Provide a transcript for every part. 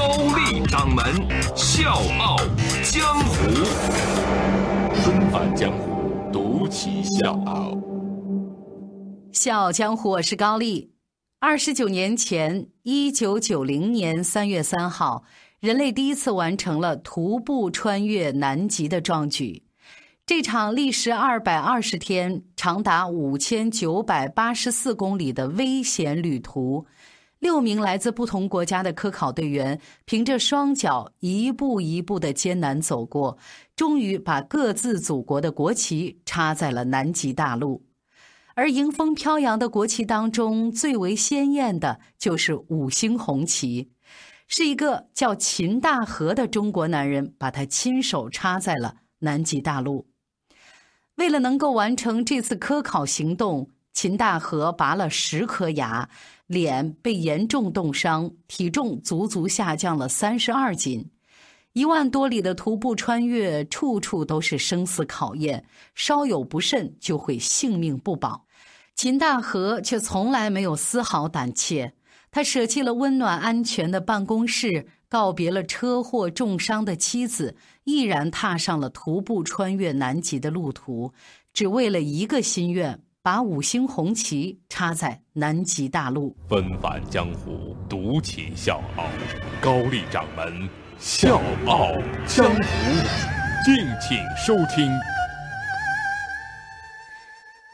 高丽掌门笑傲江湖，重返江湖，独骑笑傲。笑傲江湖，我是高丽。二十九年前，一九九零年三月三号。人类第一次完成了徒步穿越南极的壮举，这场历时二百二十天、长达五千九百八十四公里的危险旅途，六名来自不同国家的科考队员凭着双脚一步一步的艰难走过，终于把各自祖国的国旗插在了南极大陆。而迎风飘扬的国旗当中，最为鲜艳的就是五星红旗。是一个叫秦大河的中国男人，把他亲手插在了南极大陆。为了能够完成这次科考行动，秦大河拔了十颗牙，脸被严重冻伤，体重足足下降了三十二斤。一万多里的徒步穿越，处处都是生死考验，稍有不慎就会性命不保。秦大河却从来没有丝毫胆怯。他舍弃了温暖安全的办公室，告别了车祸重伤的妻子，毅然踏上了徒步穿越南极的路途，只为了一个心愿：把五星红旗插在南极大陆。纷繁江湖，独起笑傲，高丽掌门笑傲江湖，敬请收听。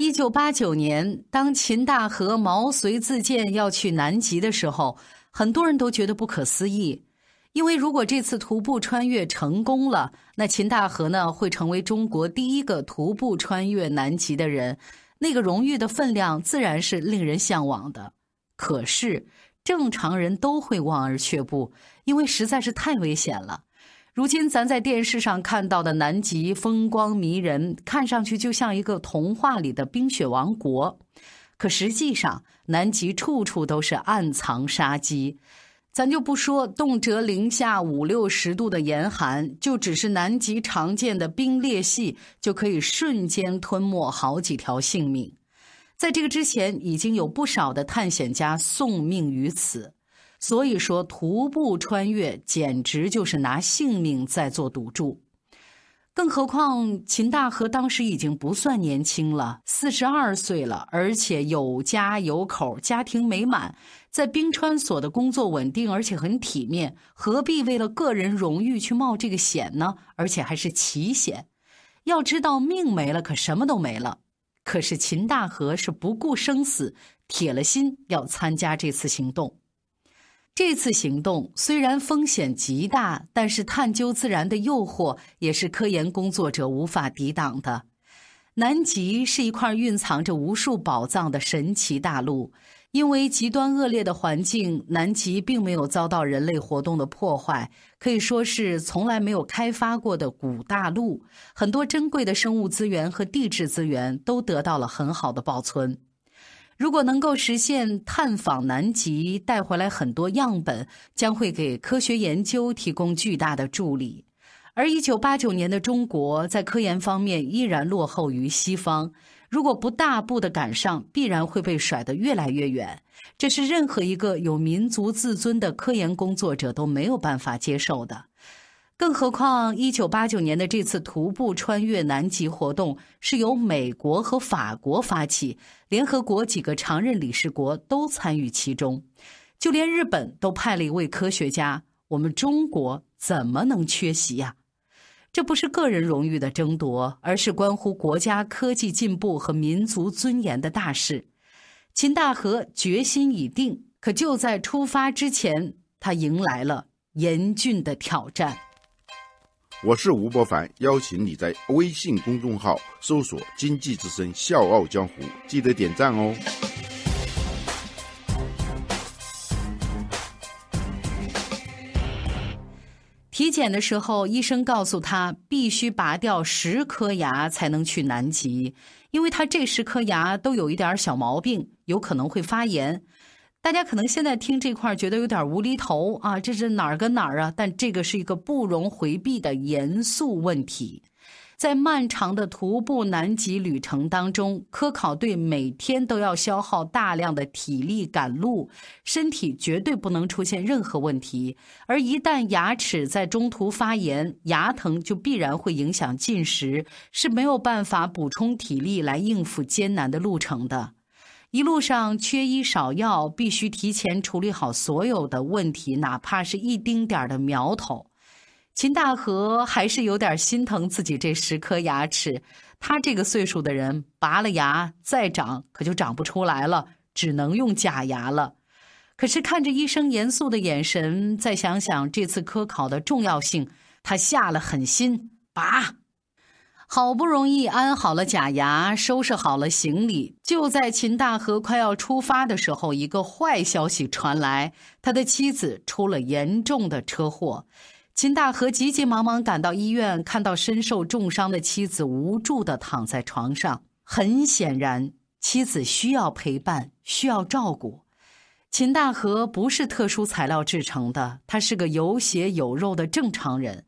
一九八九年，当秦大河毛遂自荐要去南极的时候，很多人都觉得不可思议。因为如果这次徒步穿越成功了，那秦大河呢会成为中国第一个徒步穿越南极的人，那个荣誉的分量自然是令人向往的。可是正常人都会望而却步，因为实在是太危险了。如今咱在电视上看到的南极风光迷人，看上去就像一个童话里的冰雪王国，可实际上南极处处都是暗藏杀机。咱就不说动辄零下五六十度的严寒，就只是南极常见的冰裂隙，就可以瞬间吞没好几条性命。在这个之前，已经有不少的探险家送命于此。所以说，徒步穿越简直就是拿性命在做赌注。更何况，秦大河当时已经不算年轻了，四十二岁了，而且有家有口，家庭美满，在冰川所的工作稳定，而且很体面，何必为了个人荣誉去冒这个险呢？而且还是奇险。要知道，命没了，可什么都没了。可是秦大河是不顾生死，铁了心要参加这次行动。这次行动虽然风险极大，但是探究自然的诱惑也是科研工作者无法抵挡的。南极是一块蕴藏着无数宝藏的神奇大陆，因为极端恶劣的环境，南极并没有遭到人类活动的破坏，可以说是从来没有开发过的古大陆。很多珍贵的生物资源和地质资源都得到了很好的保存。如果能够实现探访南极，带回来很多样本，将会给科学研究提供巨大的助力。而一九八九年的中国在科研方面依然落后于西方，如果不大步的赶上，必然会被甩得越来越远。这是任何一个有民族自尊的科研工作者都没有办法接受的。更何况，一九八九年的这次徒步穿越南极活动是由美国和法国发起，联合国几个常任理事国都参与其中，就连日本都派了一位科学家。我们中国怎么能缺席呀？这不是个人荣誉的争夺，而是关乎国家科技进步和民族尊严的大事。秦大河决心已定，可就在出发之前，他迎来了严峻的挑战。我是吴伯凡，邀请你在微信公众号搜索“经济之声笑傲江湖”，记得点赞哦。体检的时候，医生告诉他必须拔掉十颗牙才能去南极，因为他这十颗牙都有一点小毛病，有可能会发炎。大家可能现在听这块觉得有点无厘头啊，这是哪儿跟哪儿啊？但这个是一个不容回避的严肃问题。在漫长的徒步南极旅程当中，科考队每天都要消耗大量的体力赶路，身体绝对不能出现任何问题。而一旦牙齿在中途发炎，牙疼就必然会影响进食，是没有办法补充体力来应付艰难的路程的。一路上缺医少药，必须提前处理好所有的问题，哪怕是一丁点儿的苗头。秦大河还是有点心疼自己这十颗牙齿，他这个岁数的人拔了牙再长可就长不出来了，只能用假牙了。可是看着医生严肃的眼神，再想想这次科考的重要性，他下了狠心拔。好不容易安好了假牙，收拾好了行李，就在秦大河快要出发的时候，一个坏消息传来：他的妻子出了严重的车祸。秦大河急急忙忙赶到医院，看到身受重伤的妻子无助地躺在床上。很显然，妻子需要陪伴，需要照顾。秦大河不是特殊材料制成的，他是个有血有肉的正常人。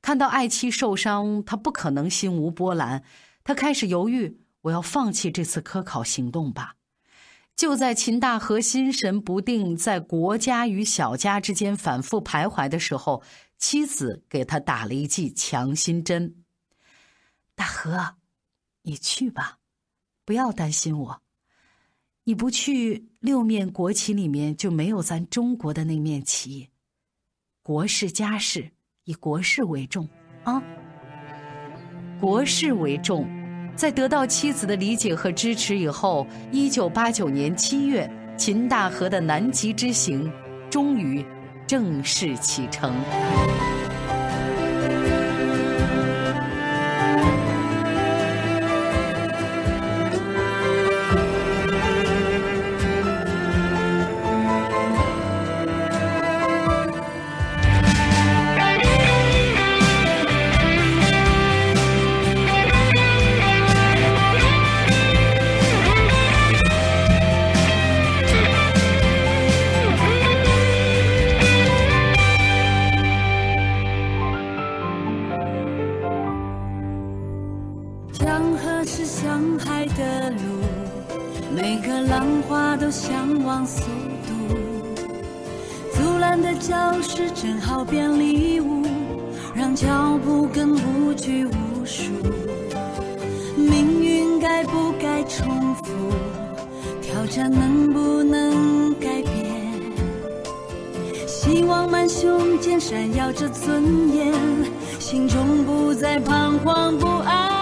看到爱妻受伤，他不可能心无波澜。他开始犹豫：我要放弃这次科考行动吧。就在秦大河心神不定，在国家与小家之间反复徘徊的时候。妻子给他打了一剂强心针。大河，你去吧，不要担心我。你不去，六面国旗里面就没有咱中国的那面旗。国事家事，以国事为重啊。国事为重，在得到妻子的理解和支持以后，一九八九年七月，秦大河的南极之行终于。正式启程。往速度。阻拦的教室正好变礼物，让脚步更无拘无束。命运该不该重复？挑战能不能改变？希望满胸间闪耀着尊严，心中不再彷徨不安。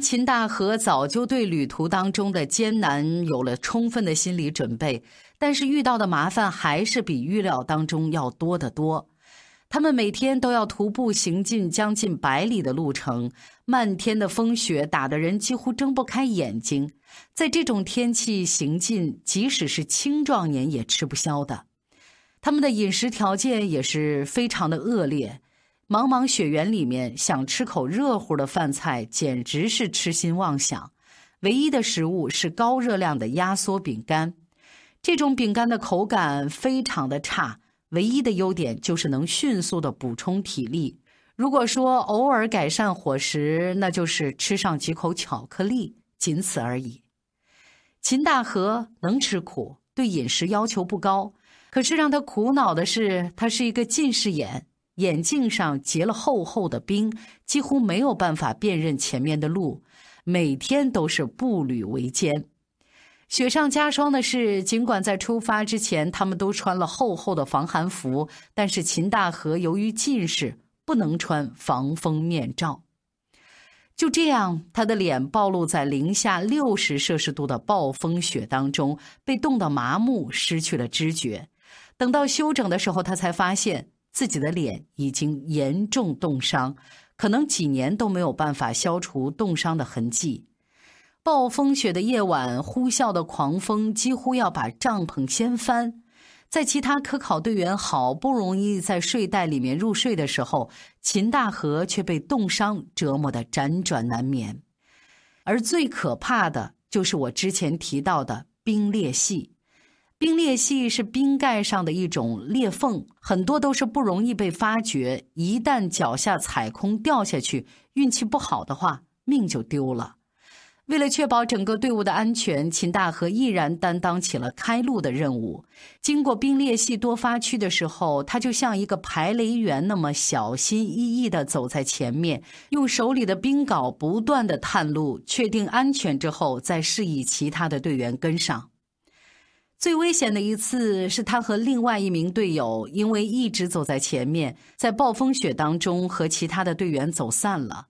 秦大河早就对旅途当中的艰难有了充分的心理准备，但是遇到的麻烦还是比预料当中要多得多。他们每天都要徒步行进将近百里的路程，漫天的风雪打得人几乎睁不开眼睛。在这种天气行进，即使是青壮年也吃不消的。他们的饮食条件也是非常的恶劣，茫茫雪原里面想吃口热乎的饭菜，简直是痴心妄想。唯一的食物是高热量的压缩饼干，这种饼干的口感非常的差。唯一的优点就是能迅速的补充体力。如果说偶尔改善伙食，那就是吃上几口巧克力，仅此而已。秦大河能吃苦，对饮食要求不高，可是让他苦恼的是，他是一个近视眼，眼镜上结了厚厚的冰，几乎没有办法辨认前面的路，每天都是步履维艰。雪上加霜的是，尽管在出发之前他们都穿了厚厚的防寒服，但是秦大河由于近视，不能穿防风面罩。就这样，他的脸暴露在零下六十摄氏度的暴风雪当中，被冻得麻木，失去了知觉。等到休整的时候，他才发现自己的脸已经严重冻伤，可能几年都没有办法消除冻伤的痕迹。暴风雪的夜晚，呼啸的狂风几乎要把帐篷掀翻。在其他科考队员好不容易在睡袋里面入睡的时候，秦大河却被冻伤折磨得辗转难眠。而最可怕的就是我之前提到的冰裂隙。冰裂隙是冰盖上的一种裂缝，很多都是不容易被发觉。一旦脚下踩空掉下去，运气不好的话，命就丢了。为了确保整个队伍的安全，秦大河毅然担当起了开路的任务。经过冰裂隙多发区的时候，他就像一个排雷员那么小心翼翼地走在前面，用手里的冰镐不断地探路，确定安全之后，再示意其他的队员跟上。最危险的一次是他和另外一名队友因为一直走在前面，在暴风雪当中和其他的队员走散了。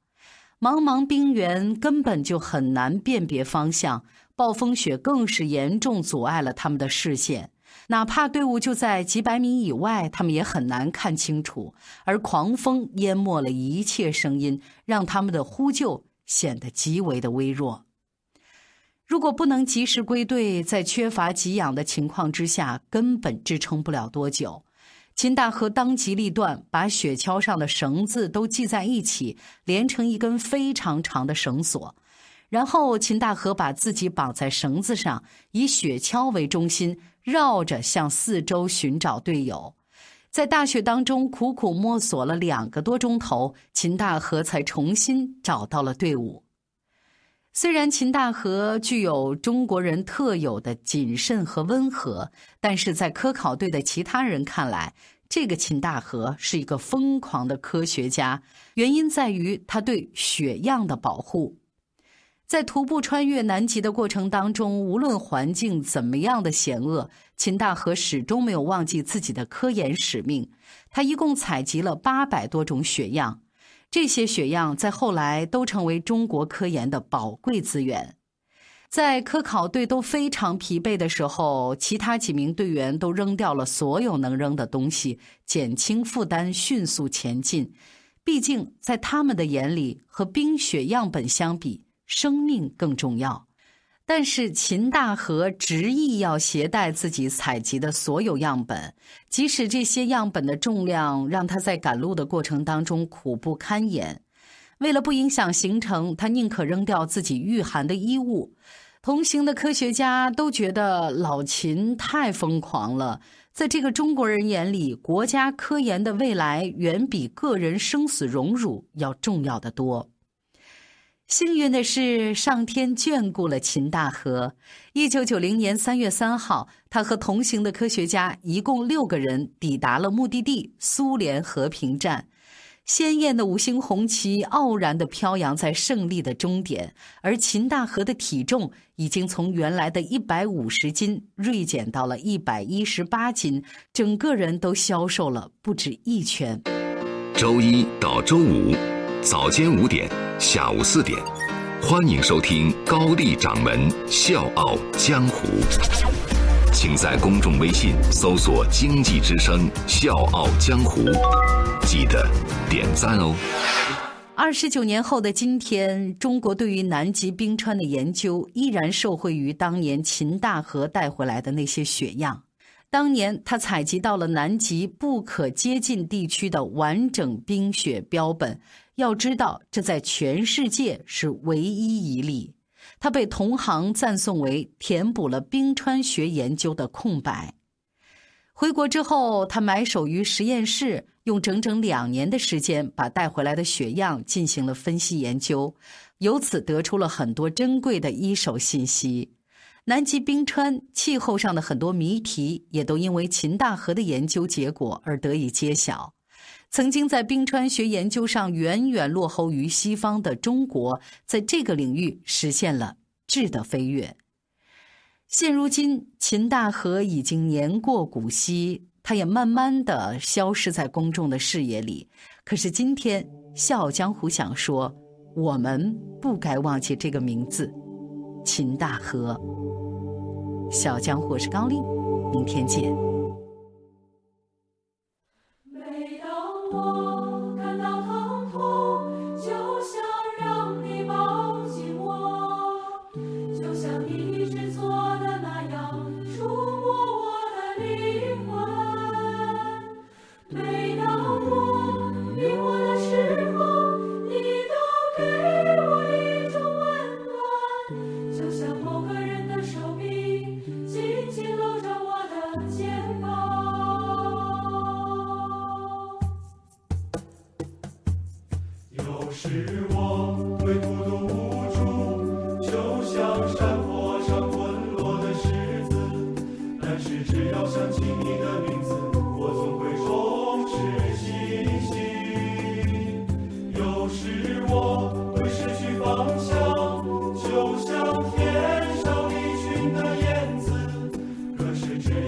茫茫冰原根本就很难辨别方向，暴风雪更是严重阻碍了他们的视线。哪怕队伍就在几百米以外，他们也很难看清楚。而狂风淹没了一切声音，让他们的呼救显得极为的微弱。如果不能及时归队，在缺乏给养的情况之下，根本支撑不了多久。秦大河当机立断，把雪橇上的绳子都系在一起，连成一根非常长的绳索。然后，秦大河把自己绑在绳子上，以雪橇为中心，绕着向四周寻找队友。在大雪当中苦苦摸索了两个多钟头，秦大河才重新找到了队伍。虽然秦大河具有中国人特有的谨慎和温和，但是在科考队的其他人看来，这个秦大河是一个疯狂的科学家。原因在于他对血样的保护。在徒步穿越南极的过程当中，无论环境怎么样的险恶，秦大河始终没有忘记自己的科研使命。他一共采集了八百多种血样。这些血样在后来都成为中国科研的宝贵资源。在科考队都非常疲惫的时候，其他几名队员都扔掉了所有能扔的东西，减轻负担，迅速前进。毕竟，在他们的眼里，和冰雪样本相比，生命更重要。但是秦大河执意要携带自己采集的所有样本，即使这些样本的重量让他在赶路的过程当中苦不堪言。为了不影响行程，他宁可扔掉自己御寒的衣物。同行的科学家都觉得老秦太疯狂了。在这个中国人眼里，国家科研的未来远比个人生死荣辱要重要的多。幸运的是，上天眷顾了秦大河。一九九零年三月三号，他和同行的科学家一共六个人抵达了目的地——苏联和平站。鲜艳的五星红旗傲然地飘扬在胜利的终点，而秦大河的体重已经从原来的一百五十斤锐减到了一百一十八斤，整个人都消瘦了不止一圈。周一到周五。早间五点，下午四点，欢迎收听高丽掌门笑傲江湖。请在公众微信搜索“经济之声笑傲江湖”，记得点赞哦。二十九年后的今天，中国对于南极冰川的研究依然受惠于当年秦大河带回来的那些血样。当年他采集到了南极不可接近地区的完整冰雪标本。要知道，这在全世界是唯一一例。他被同行赞颂为填补了冰川学研究的空白。回国之后，他埋首于实验室，用整整两年的时间把带回来的血样进行了分析研究，由此得出了很多珍贵的一手信息。南极冰川气候上的很多谜题，也都因为秦大河的研究结果而得以揭晓。曾经在冰川学研究上远远落后于西方的中国，在这个领域实现了质的飞跃。现如今，秦大河已经年过古稀，它也慢慢的消失在公众的视野里。可是今天，《笑傲江湖》想说，我们不该忘记这个名字——秦大河。笑傲江湖是高丽，明天见。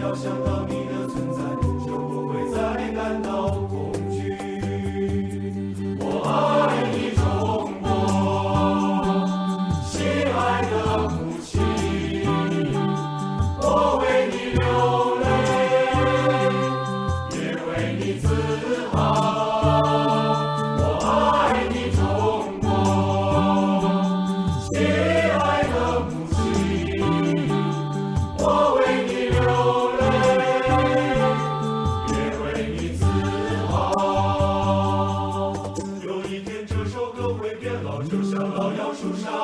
要想到你。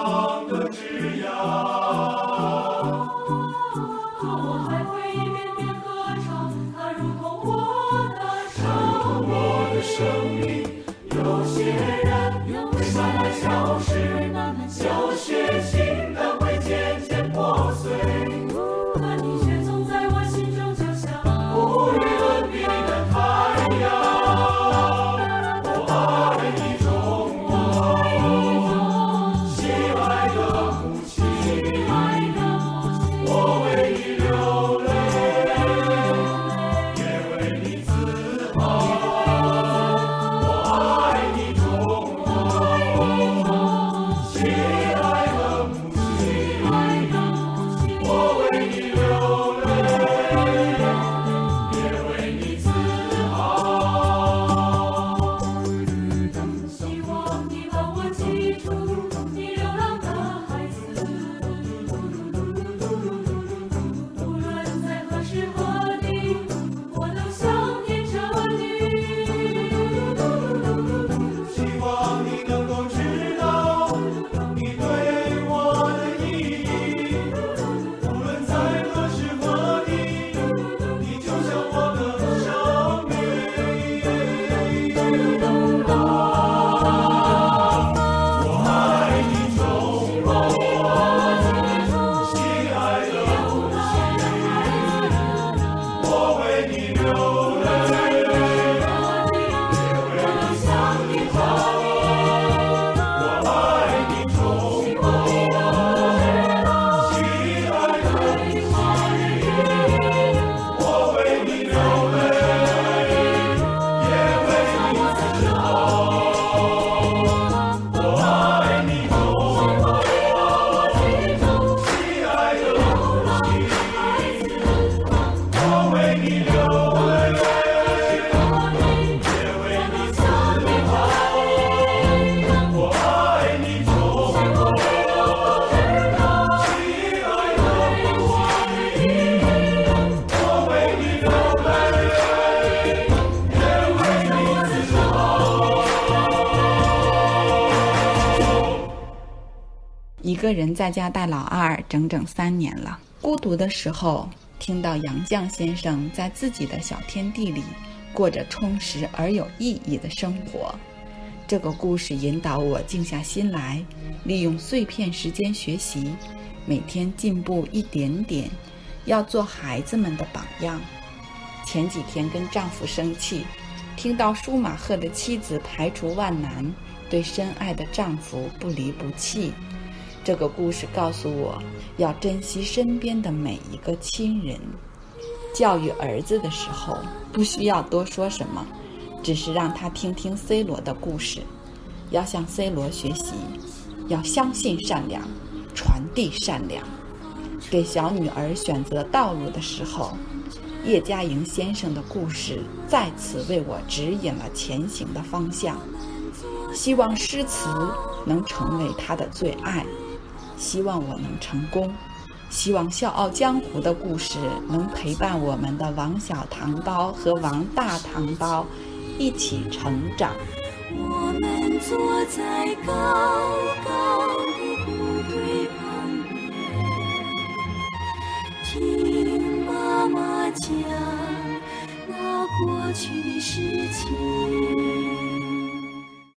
党的枝桠。一个人在家带老二整整三年了。孤独的时候，听到杨绛先生在自己的小天地里过着充实而有意义的生活，这个故事引导我静下心来，利用碎片时间学习，每天进步一点点，要做孩子们的榜样。前几天跟丈夫生气，听到舒马赫的妻子排除万难，对深爱的丈夫不离不弃。这个故事告诉我要珍惜身边的每一个亲人。教育儿子的时候，不需要多说什么，只是让他听听 C 罗的故事，要向 C 罗学习，要相信善良，传递善良。给小女儿选择道路的时候，叶嘉莹先生的故事再次为我指引了前行的方向。希望诗词能成为他的最爱。希望我能成功，希望《笑傲江湖》的故事能陪伴我们的王小糖包和王大糖包一起成长。我们坐在高高的谷堆旁边，听妈妈讲那过去的事情。